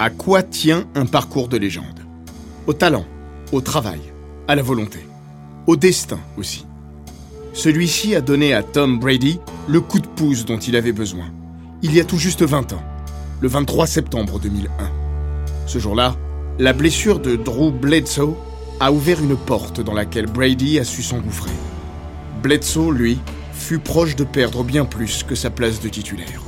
À quoi tient un parcours de légende Au talent, au travail, à la volonté, au destin aussi. Celui-ci a donné à Tom Brady le coup de pouce dont il avait besoin, il y a tout juste 20 ans, le 23 septembre 2001. Ce jour-là, la blessure de Drew Bledsoe a ouvert une porte dans laquelle Brady a su s'engouffrer. Bledsoe, lui, fut proche de perdre bien plus que sa place de titulaire.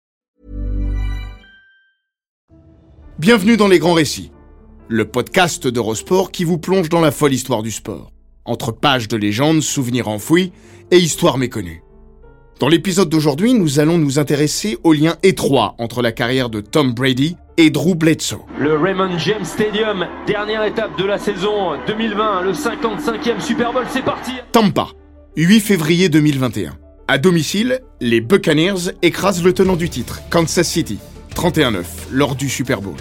Bienvenue dans Les Grands Récits, le podcast d'Eurosport qui vous plonge dans la folle histoire du sport, entre pages de légendes, souvenirs enfouis et histoires méconnues. Dans l'épisode d'aujourd'hui, nous allons nous intéresser au lien étroit entre la carrière de Tom Brady et Drew Bledsoe. Le Raymond James Stadium, dernière étape de la saison 2020, le 55e Super Bowl, c'est parti Tampa, 8 février 2021. À domicile, les Buccaneers écrasent le tenant du titre, Kansas City, 31-9, lors du Super Bowl.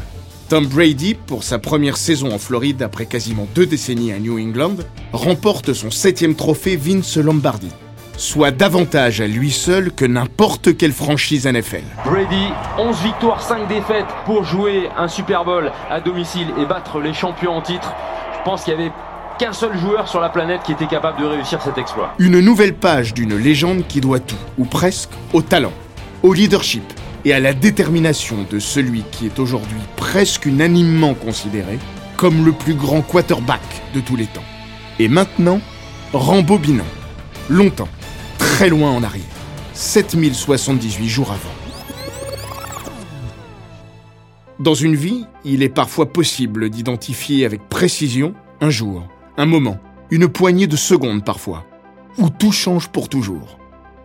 Tom Brady, pour sa première saison en Floride après quasiment deux décennies à New England, remporte son septième trophée Vince Lombardi, soit davantage à lui seul que n'importe quelle franchise NFL. Brady, 11 victoires, 5 défaites pour jouer un Super Bowl à domicile et battre les champions en titre. Je pense qu'il y avait qu'un seul joueur sur la planète qui était capable de réussir cet exploit. Une nouvelle page d'une légende qui doit tout, ou presque, au talent, au leadership et à la détermination de celui qui est aujourd'hui presque unanimement considéré comme le plus grand quarterback de tous les temps. Et maintenant, rembobinons. Longtemps, très loin en arrière, 7078 jours avant. Dans une vie, il est parfois possible d'identifier avec précision un jour, un moment, une poignée de secondes parfois, où tout change pour toujours.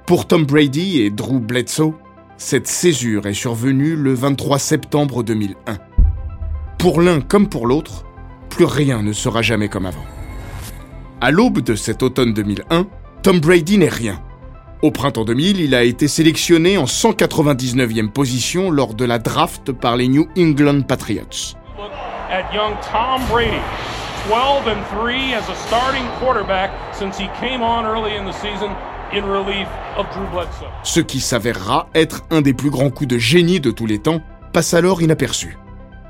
Pour Tom Brady et Drew Bledsoe, cette césure est survenue le 23 septembre 2001. Pour l'un comme pour l'autre, plus rien ne sera jamais comme avant. À l'aube de cet automne 2001, Tom Brady n'est rien. Au printemps 2000, il a été sélectionné en 199e position lors de la draft par les New England Patriots. at young Tom Brady. 12 and 3 as a starting quarterback since he came on early in the season Ce qui s'avérera être un des plus grands coups de génie de tous les temps passe alors inaperçu.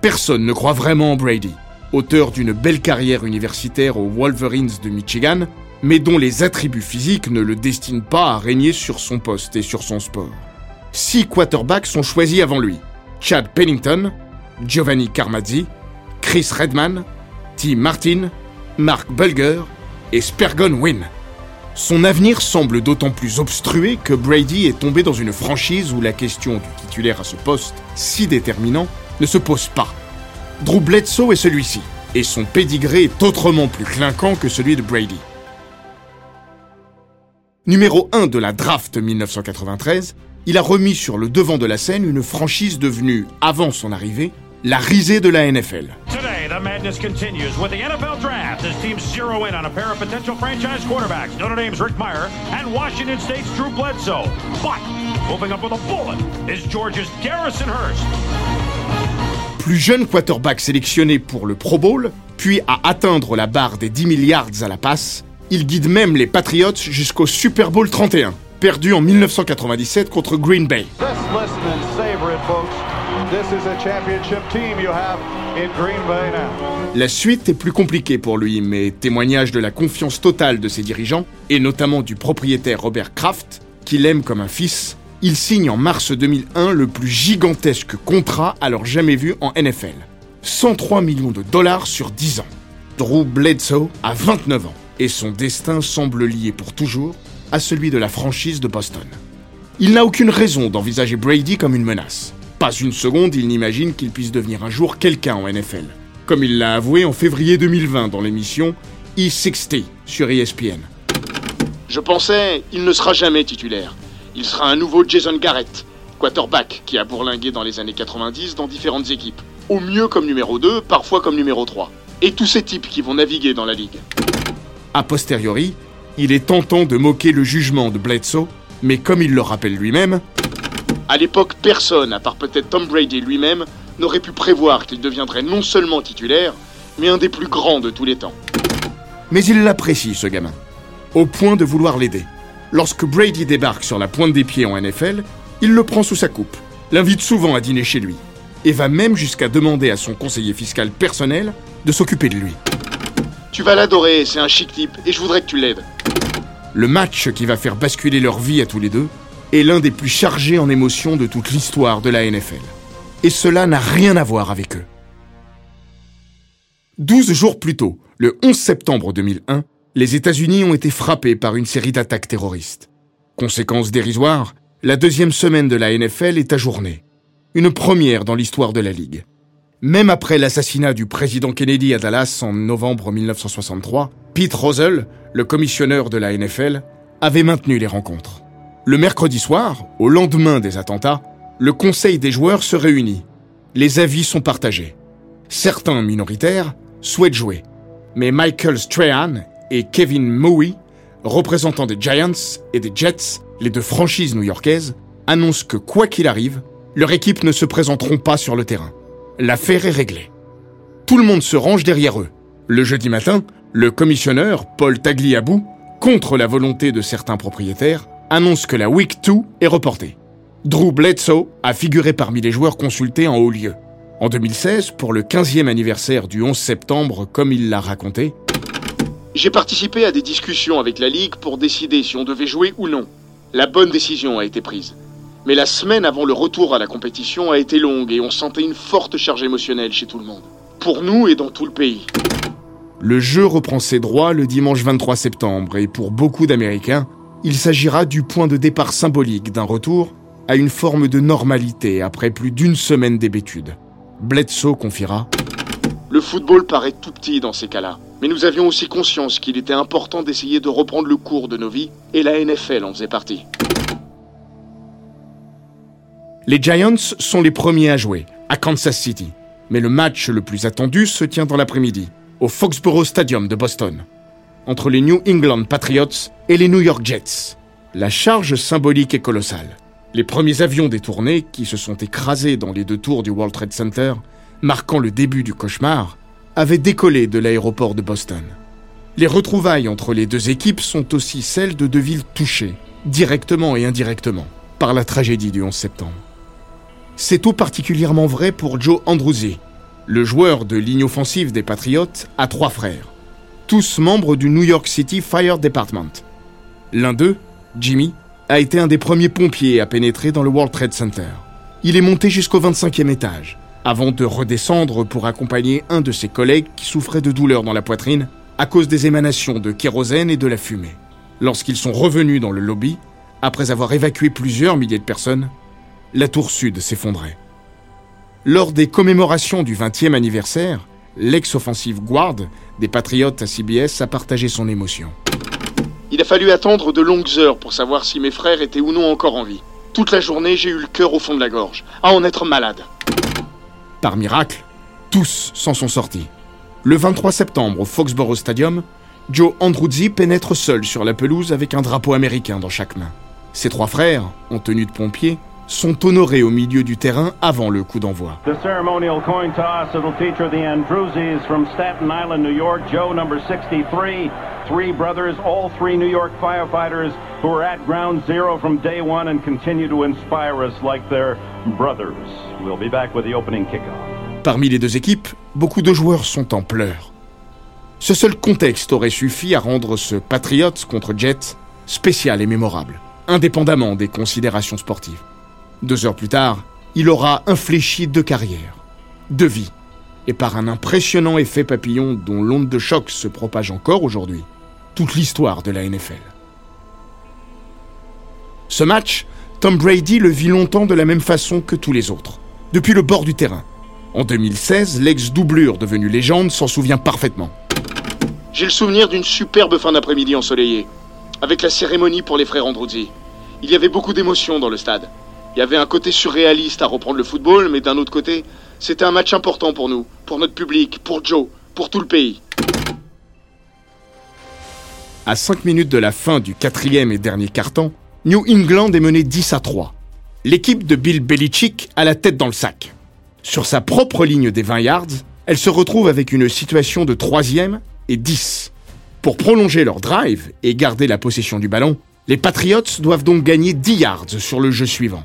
Personne ne croit vraiment en Brady, auteur d'une belle carrière universitaire aux Wolverines de Michigan, mais dont les attributs physiques ne le destinent pas à régner sur son poste et sur son sport. Six quarterbacks sont choisis avant lui. Chad Pennington, Giovanni Carmazzi, Chris Redman, Tim Martin, Mark Bulger et Spergon Wynn. Son avenir semble d'autant plus obstrué que Brady est tombé dans une franchise où la question du titulaire à ce poste, si déterminant, ne se pose pas. Drew Bledsoe est celui-ci, et son pédigré est autrement plus clinquant que celui de Brady. Numéro 1 de la draft 1993, il a remis sur le devant de la scène une franchise devenue, avant son arrivée, la risée de la NFL. The madness continues with the NFL Draft as teams zero in on a pair of potential franchise quarterbacks. Notre Dame's Rick Meyer and Washington State's Drew Bledsoe. But moving up with a bullet is Georgia's Garrison Hurst. Plus jeune quarterback sélectionné pour le Pro Bowl, puis à atteindre la barre des 10 milliards à la passe, il guide même les Patriots jusqu'au Super Bowl 31, perdu en 1997 contre Green Bay. Just listen and savor it, folks. This La suite est plus compliquée pour lui, mais témoignage de la confiance totale de ses dirigeants, et notamment du propriétaire Robert Kraft, qu'il aime comme un fils, il signe en mars 2001 le plus gigantesque contrat alors jamais vu en NFL. 103 millions de dollars sur 10 ans. Drew Bledsoe a 29 ans et son destin semble lié pour toujours à celui de la franchise de Boston. Il n'a aucune raison d'envisager Brady comme une menace. Pas une seconde, il n'imagine qu'il puisse devenir un jour quelqu'un en NFL, comme il l'a avoué en février 2020 dans l'émission E60 sur ESPN. Je pensais, il ne sera jamais titulaire. Il sera un nouveau Jason Garrett, quarterback qui a bourlingué dans les années 90 dans différentes équipes. Au mieux comme numéro 2, parfois comme numéro 3. Et tous ces types qui vont naviguer dans la ligue. A posteriori, il est tentant de moquer le jugement de Bledsoe, mais comme il le rappelle lui-même, À l'époque, personne, à part peut-être Tom Brady lui-même, n'aurait pu prévoir qu'il deviendrait non seulement titulaire, mais un des plus grands de tous les temps. mais il l'apprécie ce gamin, au point de vouloir l'aider. Lorsque Brady débarque sur la pointe des pieds en NFL, il le prend sous sa coupe, l'invite souvent à dîner chez lui, et va même jusqu'à demander à son conseiller fiscal personnel de s'occuper de lui. Tu vas l'adorer, c'est un chic type, et je voudrais que tu l'aides. Le match qui va faire basculer leur vie à tous les deux est l'un des plus chargés en émotions de toute l'histoire de la NFL. Et cela n'a rien à voir avec eux. 12 jours plus tôt, le 11 septembre 2001, les États-Unis ont été frappés par une série d'attaques terroristes. Conséquence dérisoire, la deuxième semaine de la NFL est ajournée. Une première dans l'histoire de la Ligue. Même après l'assassinat du président Kennedy à Dallas en novembre 1963, Pete Rozelle, le commissionneur de la NFL, avait maintenu les rencontres. Le mercredi soir, au lendemain des attentats, le conseil des joueurs se réunit. Les avis sont partagés. Certains minoritaires souhaitent jouer, mais Michael Strahan et Kevin Mowie, représentants des Giants et des Jets, les deux franchises new-yorkaises, annoncent que quoi qu'il arrive, leur équipe ne se présenteront pas sur le terrain. L'affaire est réglée. Tout le monde se range derrière eux. Le jeudi matin, le commissionneur, Paul Tagliabue, contre la volonté de certains propriétaires, annonce que la Week 2 est reportée. Drew Bledsoe a figuré parmi les joueurs consultés en haut lieu. En 2016, pour le 15e anniversaire du 11 septembre, comme il l'a raconté, J'ai participé à des discussions avec la Ligue pour décider si on devait jouer ou non. La bonne décision a été prise. Mais la semaine avant le retour à la compétition a été longue et on sentait une forte charge émotionnelle chez tout le monde. Pour nous et dans tout le pays. le jeu reprend ses droits le dimanche 23 septembre et pour beaucoup d'Américains, il s'agira du point de départ symbolique d'un retour à une forme de normalité après plus d'une semaine d'hébétude. Bledsoe confiera Le football paraît tout petit dans ces cas-là. Mais nous avions aussi conscience qu'il était important d'essayer de reprendre le cours de nos vies, et la NFL en faisait partie. Les Giants sont les premiers à jouer, à Kansas City. Mais le match le plus attendu se tient dans l'après-midi, au Foxborough Stadium de Boston, entre les New England Patriots et les New York Jets. La charge symbolique est colossale. Les premiers avions détournés, qui se sont écrasés dans les deux tours du World Trade Center, marquant le début du cauchemar, avaient décollé de l'aéroport de Boston. Les retrouvailles entre les deux équipes sont aussi celles de deux villes touchées, directement et indirectement, par la tragédie du 11 septembre. C'est tout particulièrement vrai pour Joe Andruzzi. Le joueur de ligne offensive des Patriots a trois frères, tous membres du New York City Fire Department. L'un d'eux, Jimmy, a été un des premiers pompiers à pénétrer dans le World Trade Center. Il est monté jusqu'au 25e étage, avant de redescendre pour accompagner un de ses collègues qui souffrait de douleurs dans la poitrine à cause des émanations de kérosène et de la fumée. Lorsqu'ils sont revenus dans le lobby, après avoir évacué plusieurs milliers de personnes, la tour sud s'effondrait. Lors des commémorations du 20e anniversaire, l'ex-offensive guard des Patriotes à CBS a partagé son émotion. Il a fallu attendre de longues heures pour savoir si mes frères étaient ou non encore en vie. Toute la journée, j'ai eu le cœur au fond de la gorge, à en être malade. Par miracle, tous s'en sont sortis. Le 23 septembre au Foxborough Stadium, Joe Andruzzi pénètre seul sur la pelouse avec un drapeau américain dans chaque main. Ses trois frères, en tenue de pompier, sont honorés au milieu du terrain avant le coup d'envoi. The ceremonial coin toss it'll feature the Andruzis from Staten Island, New York. Joe, number 63. Three brothers, all three New York firefighters who are at ground zero from day one and continue to inspire us like their brothers. We'll be back with the opening kickoff. Parmi les deux équipes, beaucoup de joueurs sont en pleurs. Ce seul contexte aurait suffi à rendre ce Patriots contre Jets spécial et mémorable, indépendamment des considérations sportives. Deux heures plus tard, il aura infléchi deux carrières, deux vies. et par un impressionnant effet papillon dont l'onde de choc se propage encore aujourd'hui, toute l'histoire de la NFL. Ce match, Tom Brady le vit longtemps de la même façon que tous les autres, depuis le bord du terrain. En 2016, l'ex-doublure devenu légende s'en souvient parfaitement. J'ai le souvenir d'une superbe fin d'après-midi ensoleillée, avec la cérémonie pour les frères Andruzzi. Il y avait beaucoup d'émotions dans le stade. Il y avait un côté surréaliste à reprendre le football, mais d'un autre côté, c'était un match important pour nous, pour notre public, pour Joe, pour tout le pays. À 5 minutes de la fin du quatrième et dernier carton, New England est mené 10 à 3. L'équipe de Bill Belichick a la tête dans le sac. Sur sa propre ligne des 20 yards, elle se retrouve avec une situation de troisième et 10. Pour prolonger leur drive et garder la possession du ballon, les Patriots doivent donc gagner 10 yards sur le jeu suivant.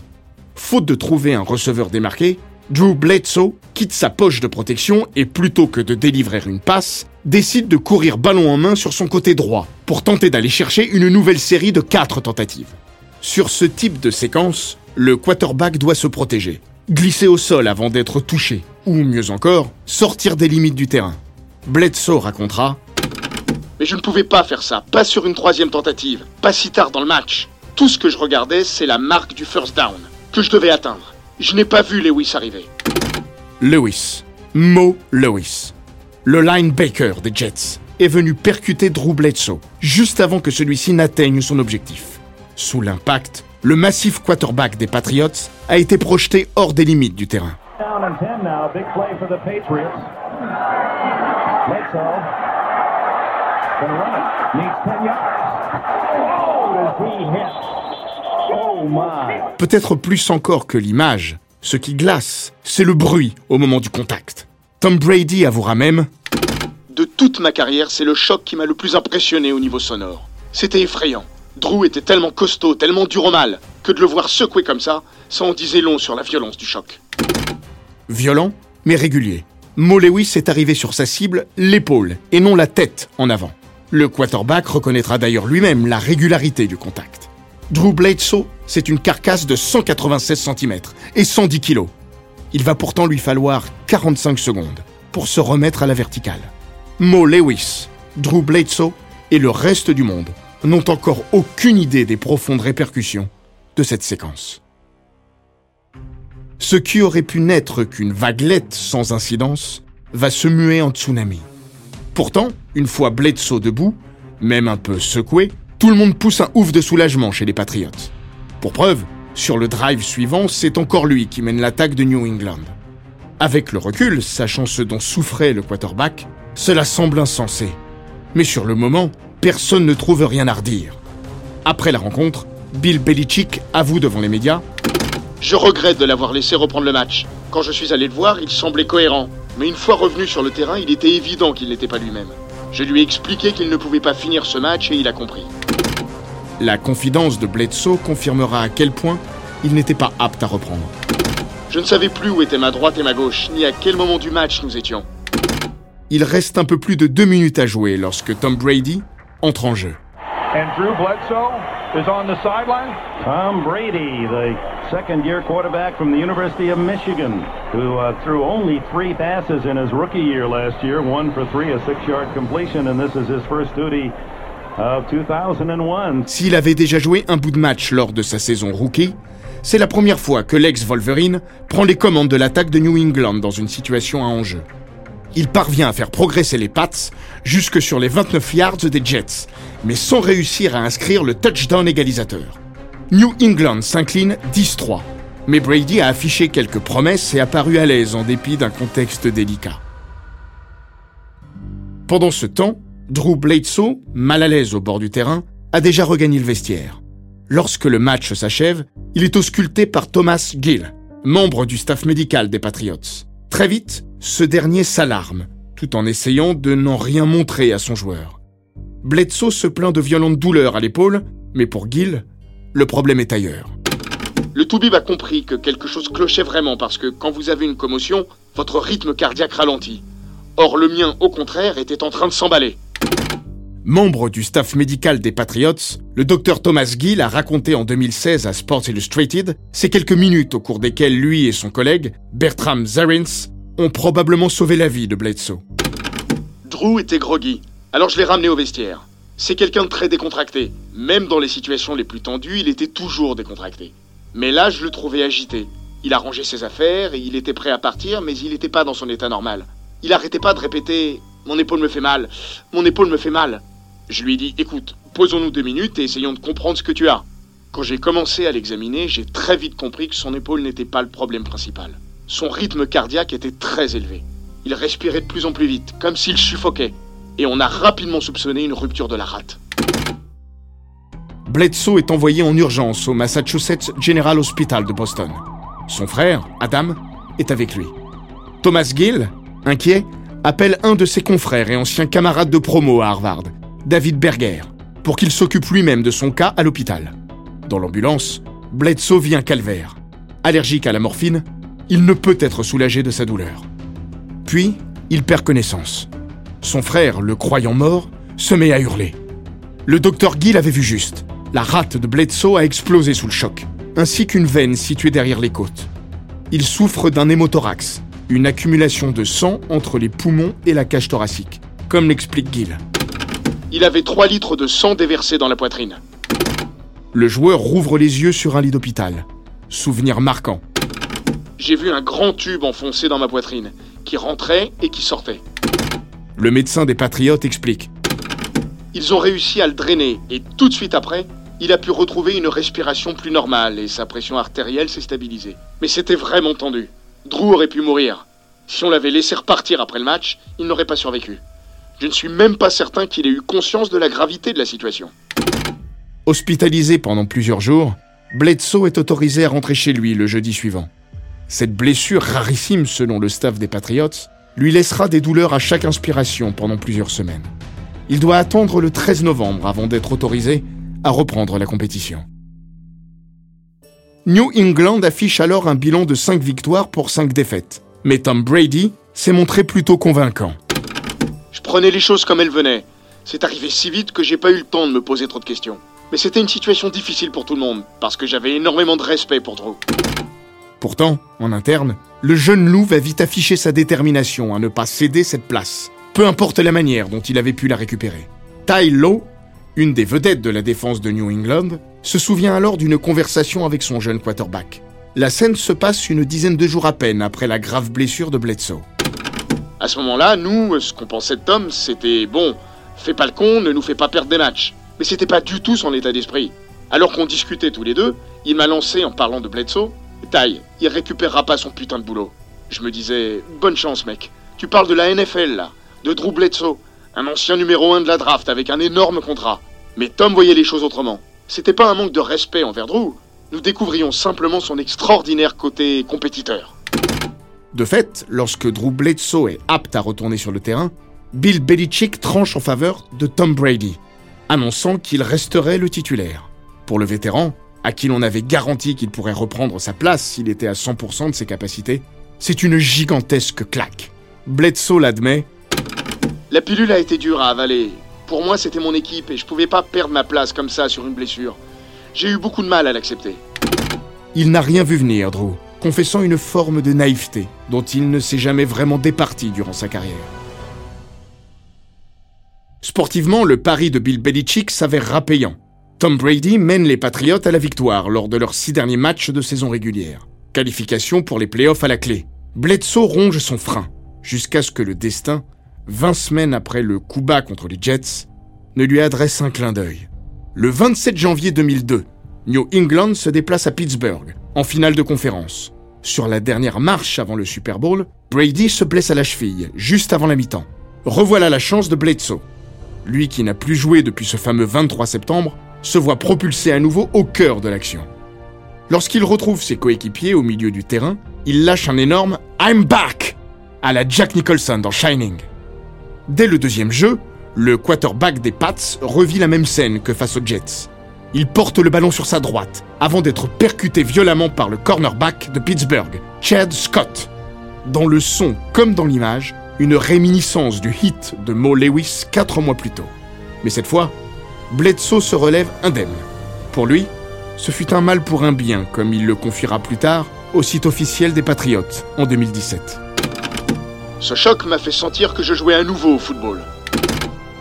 Faute de trouver un receveur démarqué, Drew Bledsoe quitte sa poche de protection et plutôt que de délivrer une passe, décide de courir ballon en main sur son côté droit pour tenter d'aller chercher une nouvelle série de 4 tentatives. Sur ce type de séquence, le quarterback doit se protéger, glisser au sol avant d'être touché, ou mieux encore, sortir des limites du terrain. Bledsoe racontera Mais je ne pouvais pas faire ça, pas sur une troisième tentative, pas si tard dans le match. Tout ce que je regardais, c'est la marque du first down, que je devais atteindre. Je n'ai pas vu Lewis arriver. Lewis, Mo Lewis, le linebacker des Jets, est venu percuter Drew Bledsoe juste avant que celui-ci n'atteigne son objectif. Sous l'impact, le massif quarterback des Patriots a été projeté hors des limites du terrain. Oh. Peut-être plus encore que l'image, ce qui glace, c'est le bruit au moment du contact. Tom Brady avouera même De toute ma carrière, c'est le choc qui m'a le plus impressionné au niveau sonore. C'était effrayant. Drew était tellement costaud, tellement dur au mal, que de le voir secouer comme ça, ça en disait long sur la violence du choc. violent, mais régulier. Mo Lewis est arrivé sur sa cible, l'épaule, et non la tête en avant. Le quarterback reconnaîtra d'ailleurs lui-même la régularité du contact. Drew Bledsoe, c'est une carcasse de 196 cm et 110 kg. Il va pourtant lui falloir 45 secondes pour se remettre à la verticale. Mo Lewis, Drew Bledsoe et le reste du monde n'ont encore aucune idée des profondes répercussions de cette séquence. Ce qui aurait pu n'être qu'une vaguelette sans incidence va se muer en tsunami. Pourtant, une fois Bledsoe debout, même un peu secoué, tout le monde pousse un ouf de soulagement chez les Patriots. Pour preuve, sur le drive suivant, c'est encore lui qui mène l'attaque de New England. Avec le recul, sachant ce dont souffrait le quarterback, cela semble insensé. Mais sur le moment, personne ne trouve rien à redire. Après la rencontre, Bill Belichick avoue devant les médias Je regrette de l'avoir laissé reprendre le match. Quand je suis allé le voir, il semblait cohérent. Mais une fois revenu sur le terrain, il était évident qu'il n'était pas lui-même. Je lui ai expliqué qu'il ne pouvait pas finir ce match et il a compris. La confidence de Bledsoe confirmera à quel point il n'était pas apte à reprendre. Je ne savais plus où étaient ma droite et ma gauche, ni à quel moment du match nous étions. Il reste un peu plus de deux minutes à jouer lorsque Tom Brady entre en jeu. And Drew Bledsoe is on the sideline. Tom Brady, the second year quarterback from the University of Michigan, who uh, threw only three passes in his rookie year last year, one for three, a six yard completion, and this is his first duty of 2001. S'il avait déjà joué un bout de match lors de sa saison rookie, c'est la première fois que l'ex-Wolverine prend les commandes de l'attaque de New England dans une situation à enjeu. Il parvient à faire progresser les Pats jusque sur les 29 yards des Jets, mais sans réussir à inscrire le touchdown égalisateur. New England s'incline 10-3, mais Brady a affiché quelques promesses et apparu à l'aise en dépit d'un contexte délicat. Pendant ce temps, Drew Bledsoe, mal à l'aise au bord du terrain, a déjà regagné le vestiaire. Lorsque le match s'achève, il est ausculté par Thomas Gill, membre du staff médical des Patriots. Très vite, ce dernier s'alarme, tout en essayant de n'en rien montrer à son joueur. Bledsoe se plaint de violentes douleurs à l'épaule, mais pour Gill, le problème est ailleurs. Le Toubib a compris que quelque chose clochait vraiment parce que quand vous avez une commotion, votre rythme cardiaque ralentit. Or, le mien, au contraire, était en train de s'emballer. Membre du staff médical des Patriots, le docteur Thomas Gill a raconté en 2016 à Sports Illustrated ces quelques minutes au cours desquelles lui et son collègue, Bertram Zarins, ont probablement sauvé la vie de Bledsoe. Drew était groggy, alors je l'ai ramené au vestiaire. C'est quelqu'un de très décontracté. Même dans les situations les plus tendues, il était toujours décontracté. Mais là, je le trouvais agité. Il a rangé ses affaires et il était prêt à partir, mais il n'était pas dans son état normal. Il arrêtait pas de répéter Mon épaule me fait mal, mon épaule me fait mal. Je lui ai dit Écoute, posons-nous deux minutes et essayons de comprendre ce que tu as. Quand j'ai commencé à l'examiner, j'ai très vite compris que son épaule n'était pas le problème principal. Son rythme cardiaque était très élevé. Il respirait de plus en plus vite, comme s'il suffoquait. Et on a rapidement soupçonné une rupture de la rate. Bledsoe est envoyé en urgence au Massachusetts General Hospital de Boston. Son frère, Adam, est avec lui. Thomas Gill, inquiet, appelle un de ses confrères et anciens camarades de promo à Harvard, David Berger, pour qu'il s'occupe lui-même de son cas à l'hôpital. Dans l'ambulance, Bledsoe vit un calvaire. Allergique à la morphine, il ne peut être soulagé de sa douleur. Puis, il perd connaissance. Son frère, le croyant mort, se met à hurler. Le docteur Gill avait vu juste. La rate de Bledsoe a explosé sous le choc, ainsi qu'une veine située derrière les côtes. Il souffre d'un hémothorax, une accumulation de sang entre les poumons et la cage thoracique, comme l'explique Gill. Il avait 3 litres de sang déversé dans la poitrine. Le joueur rouvre les yeux sur un lit d'hôpital. Souvenir marquant. J'ai vu un grand tube enfoncé dans ma poitrine, qui rentrait et qui sortait. Le médecin des Patriotes explique. Ils ont réussi à le drainer et tout de suite après, il a pu retrouver une respiration plus normale et sa pression artérielle s'est stabilisée. Mais c'était vraiment tendu. Drew aurait pu mourir. Si on l'avait laissé repartir après le match, il n'aurait pas survécu. Je ne suis même pas certain qu'il ait eu conscience de la gravité de la situation. Hospitalisé pendant plusieurs jours, Bledsoe est autorisé à rentrer chez lui le jeudi suivant. Cette blessure rarissime selon le staff des Patriots lui laissera des douleurs à chaque inspiration pendant plusieurs semaines. Il doit attendre le 13 novembre avant d'être autorisé à reprendre la compétition. New England affiche alors un bilan de 5 victoires pour 5 défaites, mais Tom Brady s'est montré plutôt convaincant. Je prenais les choses comme elles venaient. C'est arrivé si vite que j'ai pas eu le temps de me poser trop de questions. Mais c'était une situation difficile pour tout le monde, parce que j'avais énormément de respect pour Drew. Pourtant, en interne, le jeune loup va vite afficher sa détermination à ne pas céder cette place, peu importe la manière dont il avait pu la récupérer. Ty Lowe, une des vedettes de la défense de New England, se souvient alors d'une conversation avec son jeune quarterback. La scène se passe une dizaine de jours à peine après la grave blessure de Bledsoe. À ce moment-là, nous, ce qu'on pensait de Tom, c'était bon, fais pas le con, ne nous fais pas perdre des matchs. Mais c'était pas du tout son état d'esprit. Alors qu'on discutait tous les deux, il m'a lancé en parlant de Bledsoe Taille, il récupérera pas son putain de boulot. Je me disais, bonne chance, mec. Tu parles de la NFL, là. De Drew Bledsoe. Un ancien numéro 1 de la draft avec un énorme contrat. Mais Tom voyait les choses autrement. C'était pas un manque de respect envers Drew. Nous découvrions simplement son extraordinaire côté compétiteur. De fait, lorsque Drew Bledsoe est apte à retourner sur le terrain, Bill Belichick tranche en faveur de Tom Brady, annonçant qu'il resterait le titulaire. Pour le vétéran, à qui l'on avait garanti qu'il pourrait reprendre sa place s'il était à 100% de ses capacités, c'est une gigantesque claque. Bledsoe l'admet. La pilule a été dure à avaler. Pour moi, c'était mon équipe et je pouvais pas perdre ma place comme ça sur une blessure. J'ai eu beaucoup de mal à l'accepter. Il n'a rien vu venir, Drew, confessant une forme de naïveté dont il ne s'est jamais vraiment départi durant sa carrière. Sportivement, le pari de Bill Belichick s'avère payant. Tom Brady mène les Patriots à la victoire lors de leurs six derniers matchs de saison régulière. Qualification pour les playoffs à la clé. Bledsoe ronge son frein, jusqu'à ce que le destin, 20 semaines après le coup bas contre les Jets, ne lui adresse un clin d'œil. Le 27 janvier 2002, New England se déplace à Pittsburgh, en finale de conférence. Sur la dernière marche avant le Super Bowl, Brady se blesse à la cheville, juste avant la mi-temps. Revoilà la chance de Bledsoe. Lui qui n'a plus joué depuis ce fameux 23 septembre, se voit propulsé à nouveau au cœur de l'action. Lorsqu'il retrouve ses coéquipiers au milieu du terrain, il lâche un énorme I'm back à la Jack Nicholson dans Shining. Dès le deuxième jeu, le quarterback des Pats revit la même scène que face aux Jets. Il porte le ballon sur sa droite avant d'être percuté violemment par le cornerback de Pittsburgh, Chad Scott. Dans le son comme dans l'image, une réminiscence du hit de Mo Lewis quatre mois plus tôt. Mais cette fois, Bledsoe se relève indemne. Pour lui, ce fut un mal pour un bien, comme il le confiera plus tard au site officiel des Patriotes en 2017. Ce choc m'a fait sentir que je jouais à nouveau au football.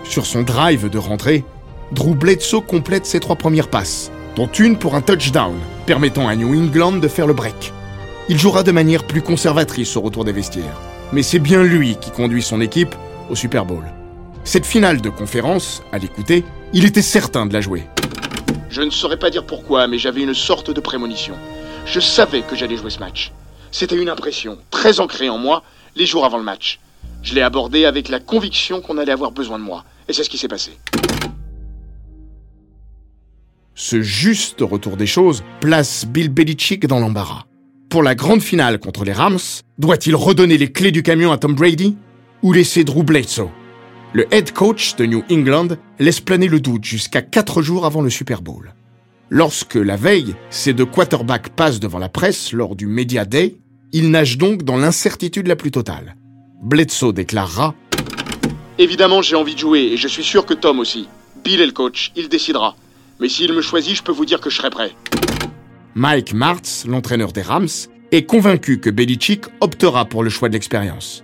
Sur son drive de rentrée, Drew Bledsoe complète ses trois premières passes, dont une pour un touchdown, permettant à New England de faire le break. Il jouera de manière plus conservatrice au retour des vestiaires, mais c'est bien lui qui conduit son équipe au Super Bowl. Cette finale de conférence, à l'écouter, il était certain de la jouer. Je ne saurais pas dire pourquoi, mais j'avais une sorte de prémonition. Je savais que j'allais jouer ce match. C'était une impression très ancrée en moi les jours avant le match. Je l'ai abordé avec la conviction qu'on allait avoir besoin de moi. Et c'est ce qui s'est passé. Ce juste retour des choses place Bill Belichick dans l'embarras. Pour la grande finale contre les Rams, doit-il redonner les clés du camion à Tom Brady ou laisser Drew Bledsoe Le head coach de New England laisse planer le doute jusqu'à quatre jours avant le Super Bowl. Lorsque, la veille, ces deux quarterbacks passent devant la presse lors du Media Day, il nage donc dans l'incertitude la plus totale. Bledsoe déclarera Évidemment, j'ai envie de jouer et je suis sûr que Tom aussi. Bill est le coach, il décidera. Mais s'il me choisit, je peux vous dire que je serai prêt. Mike Martz, l'entraîneur des Rams, est convaincu que Belichick optera pour le choix de l'expérience.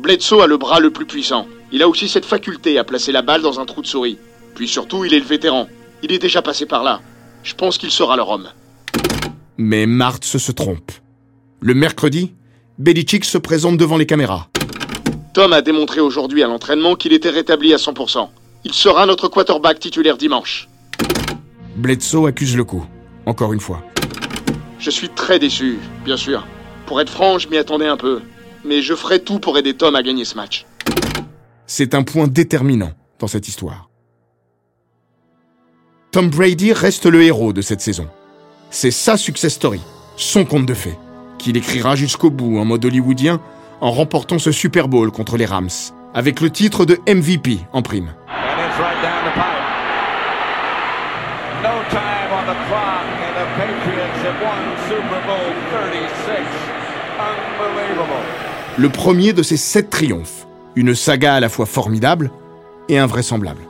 Bledsoe a le bras le plus puissant. Il a aussi cette faculté à placer la balle dans un trou de souris. Puis surtout, il est le vétéran. Il est déjà passé par là. Je pense qu'il sera leur homme. Mais Martz se trompe. Le mercredi, Belichick se présente devant les caméras. Tom a démontré aujourd'hui à l'entraînement qu'il était rétabli à 100%. Il sera notre quarterback titulaire dimanche. Bledsoe accuse le coup, encore une fois. Je suis très déçu, bien sûr. Pour être franc, je m'y attendais un peu. Mais je ferai tout pour aider Tom à gagner ce match. C'est un point déterminant dans cette histoire. Tom Brady reste le héros de cette saison. C'est sa success story, son conte de fées, qu'il écrira jusqu'au bout en mode hollywoodien en remportant ce Super Bowl contre les Rams, avec le titre de MVP en prime. Le premier de ces sept triomphes, une saga à la fois formidable et invraisemblable.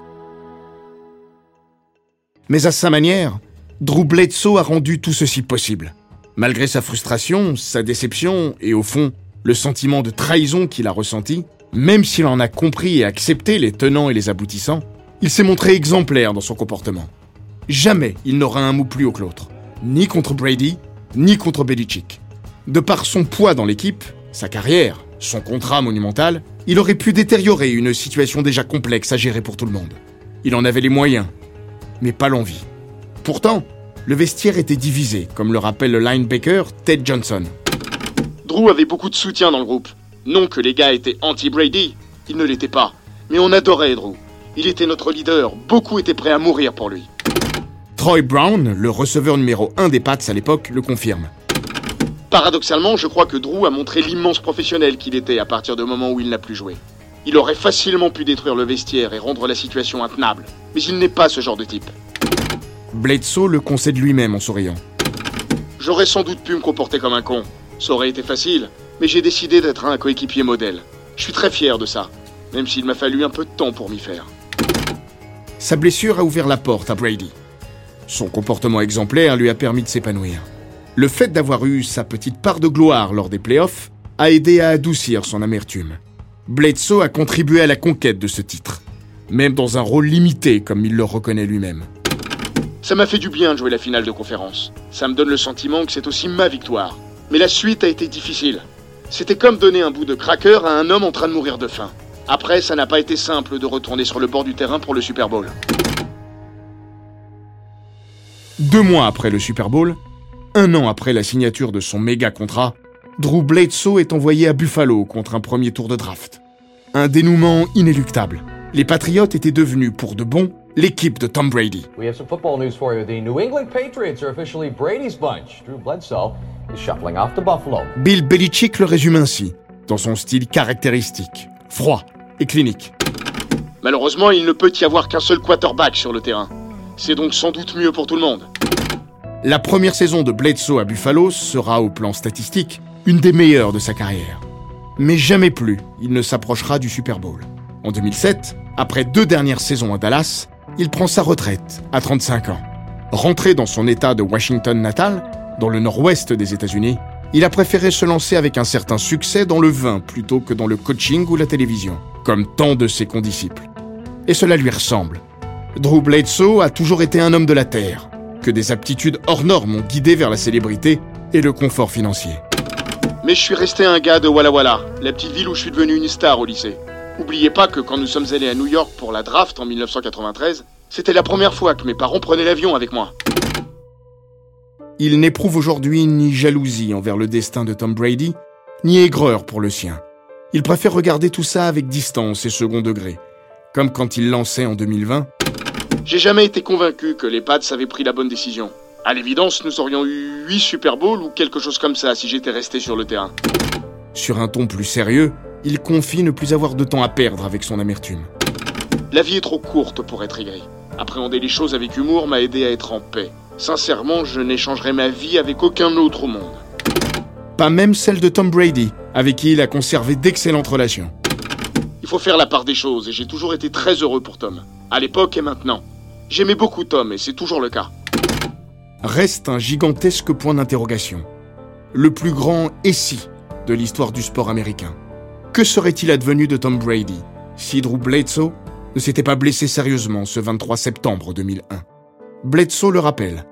Mais à sa manière, Drew Bledsoe a rendu tout ceci possible. Malgré sa frustration, sa déception et au fond, le sentiment de trahison qu'il a ressenti, même s'il en a compris et accepté les tenants et les aboutissants, il s'est montré exemplaire dans son comportement. Jamais il n'aura un mot plus haut que l'autre, ni contre Brady, ni contre Belichick. De par son poids dans l'équipe, sa carrière, son contrat monumental, il aurait pu détériorer une situation déjà complexe à gérer pour tout le monde. Il en avait les moyens, mais pas l'envie. Pourtant, le vestiaire était divisé, comme le rappelle le linebacker Ted Johnson. Drew avait beaucoup de soutien dans le groupe. Non que les gars étaient anti-Brady, ils ne l'étaient pas. Mais on adorait Drew. Il était notre leader, beaucoup étaient prêts à mourir pour lui. Troy Brown, le receveur numéro 1 des Pats à l'époque, le confirme. Paradoxalement, je crois que Drew a montré l'immense professionnel qu'il était à partir du moment où il n'a plus joué. Il aurait facilement pu détruire le vestiaire et rendre la situation intenable, mais il n'est pas ce genre de type. Bledsoe le concède lui-même en souriant. J'aurais sans doute pu me comporter comme un con. Ça aurait été facile, mais j'ai décidé d'être un coéquipier modèle. Je suis très fier de ça, même s'il m'a fallu un peu de temps pour m'y faire. Sa blessure a ouvert la porte à Brady. Son comportement exemplaire lui a permis de s'épanouir. Le fait d'avoir eu sa petite part de gloire lors des playoffs a aidé à adoucir son amertume. Bledsoe a contribué à la conquête de ce titre, même dans un rôle limité comme il le reconnaît lui-même. Ça m'a fait du bien de jouer la finale de conférence. Ça me donne le sentiment que c'est aussi ma victoire. Mais la suite a été difficile. C'était comme donner un bout de cracker à un homme en train de mourir de faim. Après, ça n'a pas été simple de retourner sur le bord du terrain pour le Super Bowl. Deux mois après le Super Bowl, un an après la signature de son méga contrat, Drew Bledsoe est envoyé à Buffalo contre un premier tour de draft. Un dénouement inéluctable. Les Patriotes étaient devenus, pour de bon, l'équipe de Tom Brady. We have some football news for you. The New England Patriots are officially Brady's bunch. Drew Bledsoe is shuffling off to Buffalo. Bill Belichick le résume ainsi, dans son style caractéristique, froid et clinique. Malheureusement, il ne peut y avoir qu'un seul quarterback sur le terrain. C'est donc sans doute mieux pour tout le monde. La première saison de Bledsoe à Buffalo sera, au plan statistique, une des meilleures de sa carrière. Mais jamais plus il ne s'approchera du Super Bowl. En 2007, après deux dernières saisons à Dallas, il prend sa retraite à 35 ans. Rentré dans son état de Washington natal, dans le nord-ouest des États-Unis, il a préféré se lancer avec un certain succès dans le vin plutôt que dans le coaching ou la télévision, comme tant de ses condisciples. Et cela lui ressemble. Drew Bledsoe a toujours été un homme de la terre, que des aptitudes hors normes ont guidé vers la célébrité et le confort financier. Mais je suis resté un gars de Walla Walla, la petite ville où je suis devenu une star au lycée. Oubliez pas que quand nous sommes allés à New York pour la draft en 1993, c'était la première fois que mes parents prenaient l'avion avec moi. Il n'éprouve aujourd'hui ni jalousie envers le destin de Tom Brady, ni aigreur pour le sien. Il préfère regarder tout ça avec distance et second degré, comme quand il lançait en 2020. J'ai jamais été convaincu que les Pats avaient pris la bonne décision. À l'évidence, nous aurions eu 8 Super Bowls ou quelque chose comme ça si j'étais resté sur le terrain. Sur un ton plus sérieux, il confie ne plus avoir de temps à perdre avec son amertume. La vie est trop courte pour être aigri. Appréhender les choses avec humour m'a aidé à être en paix. Sincèrement, je n'échangerai ma vie avec aucun autre au monde. Pas même celle de Tom Brady, avec qui il a conservé d'excellentes relations. Il faut faire la part des choses et j'ai toujours été très heureux pour Tom. À l'époque et maintenant. J'aimais beaucoup Tom et c'est toujours le cas. Reste un gigantesque point d'interrogation. Le plus grand et si de l'histoire du sport américain. Que serait-il advenu de Tom Brady si Drew Bledsoe ne s'était pas blessé sérieusement ce 23 septembre 2001 Bledsoe le rappelle.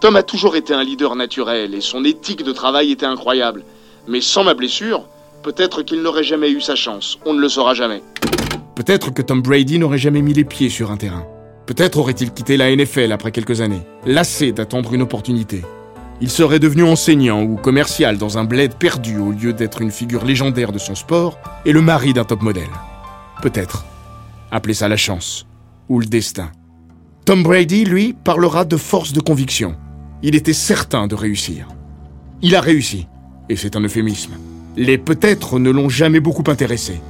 Tom a toujours été un leader naturel et son éthique de travail était incroyable. Mais sans ma blessure, peut-être qu'il n'aurait jamais eu sa chance. On ne le saura jamais. Peut-être que Tom Brady n'aurait jamais mis les pieds sur un terrain. Peut-être aurait-il quitté la NFL après quelques années, lassé d'attendre une opportunité. Il serait devenu enseignant ou commercial dans un bled perdu au lieu d'être une figure légendaire de son sport et le mari d'un top modèle. Peut-être. Appelez ça la chance. Ou le destin. Tom Brady, lui, parlera de force de conviction. Il était certain de réussir. Il a réussi. Et c'est un euphémisme. Les peut-être ne l'ont jamais beaucoup intéressé.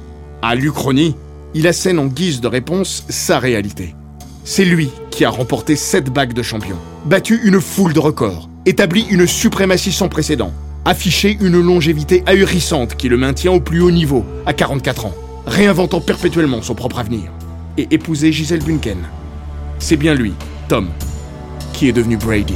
À l'Uchronie, il assène en guise de réponse sa réalité. C'est lui qui a remporté sept bagues de champion, battu une foule de records, établi une suprématie sans précédent, affiché une longévité ahurissante qui le maintient au plus haut niveau, à 44 ans, réinventant perpétuellement son propre avenir, et épousé Gisèle Bunken, c'est bien lui, Tom, qui est devenu Brady.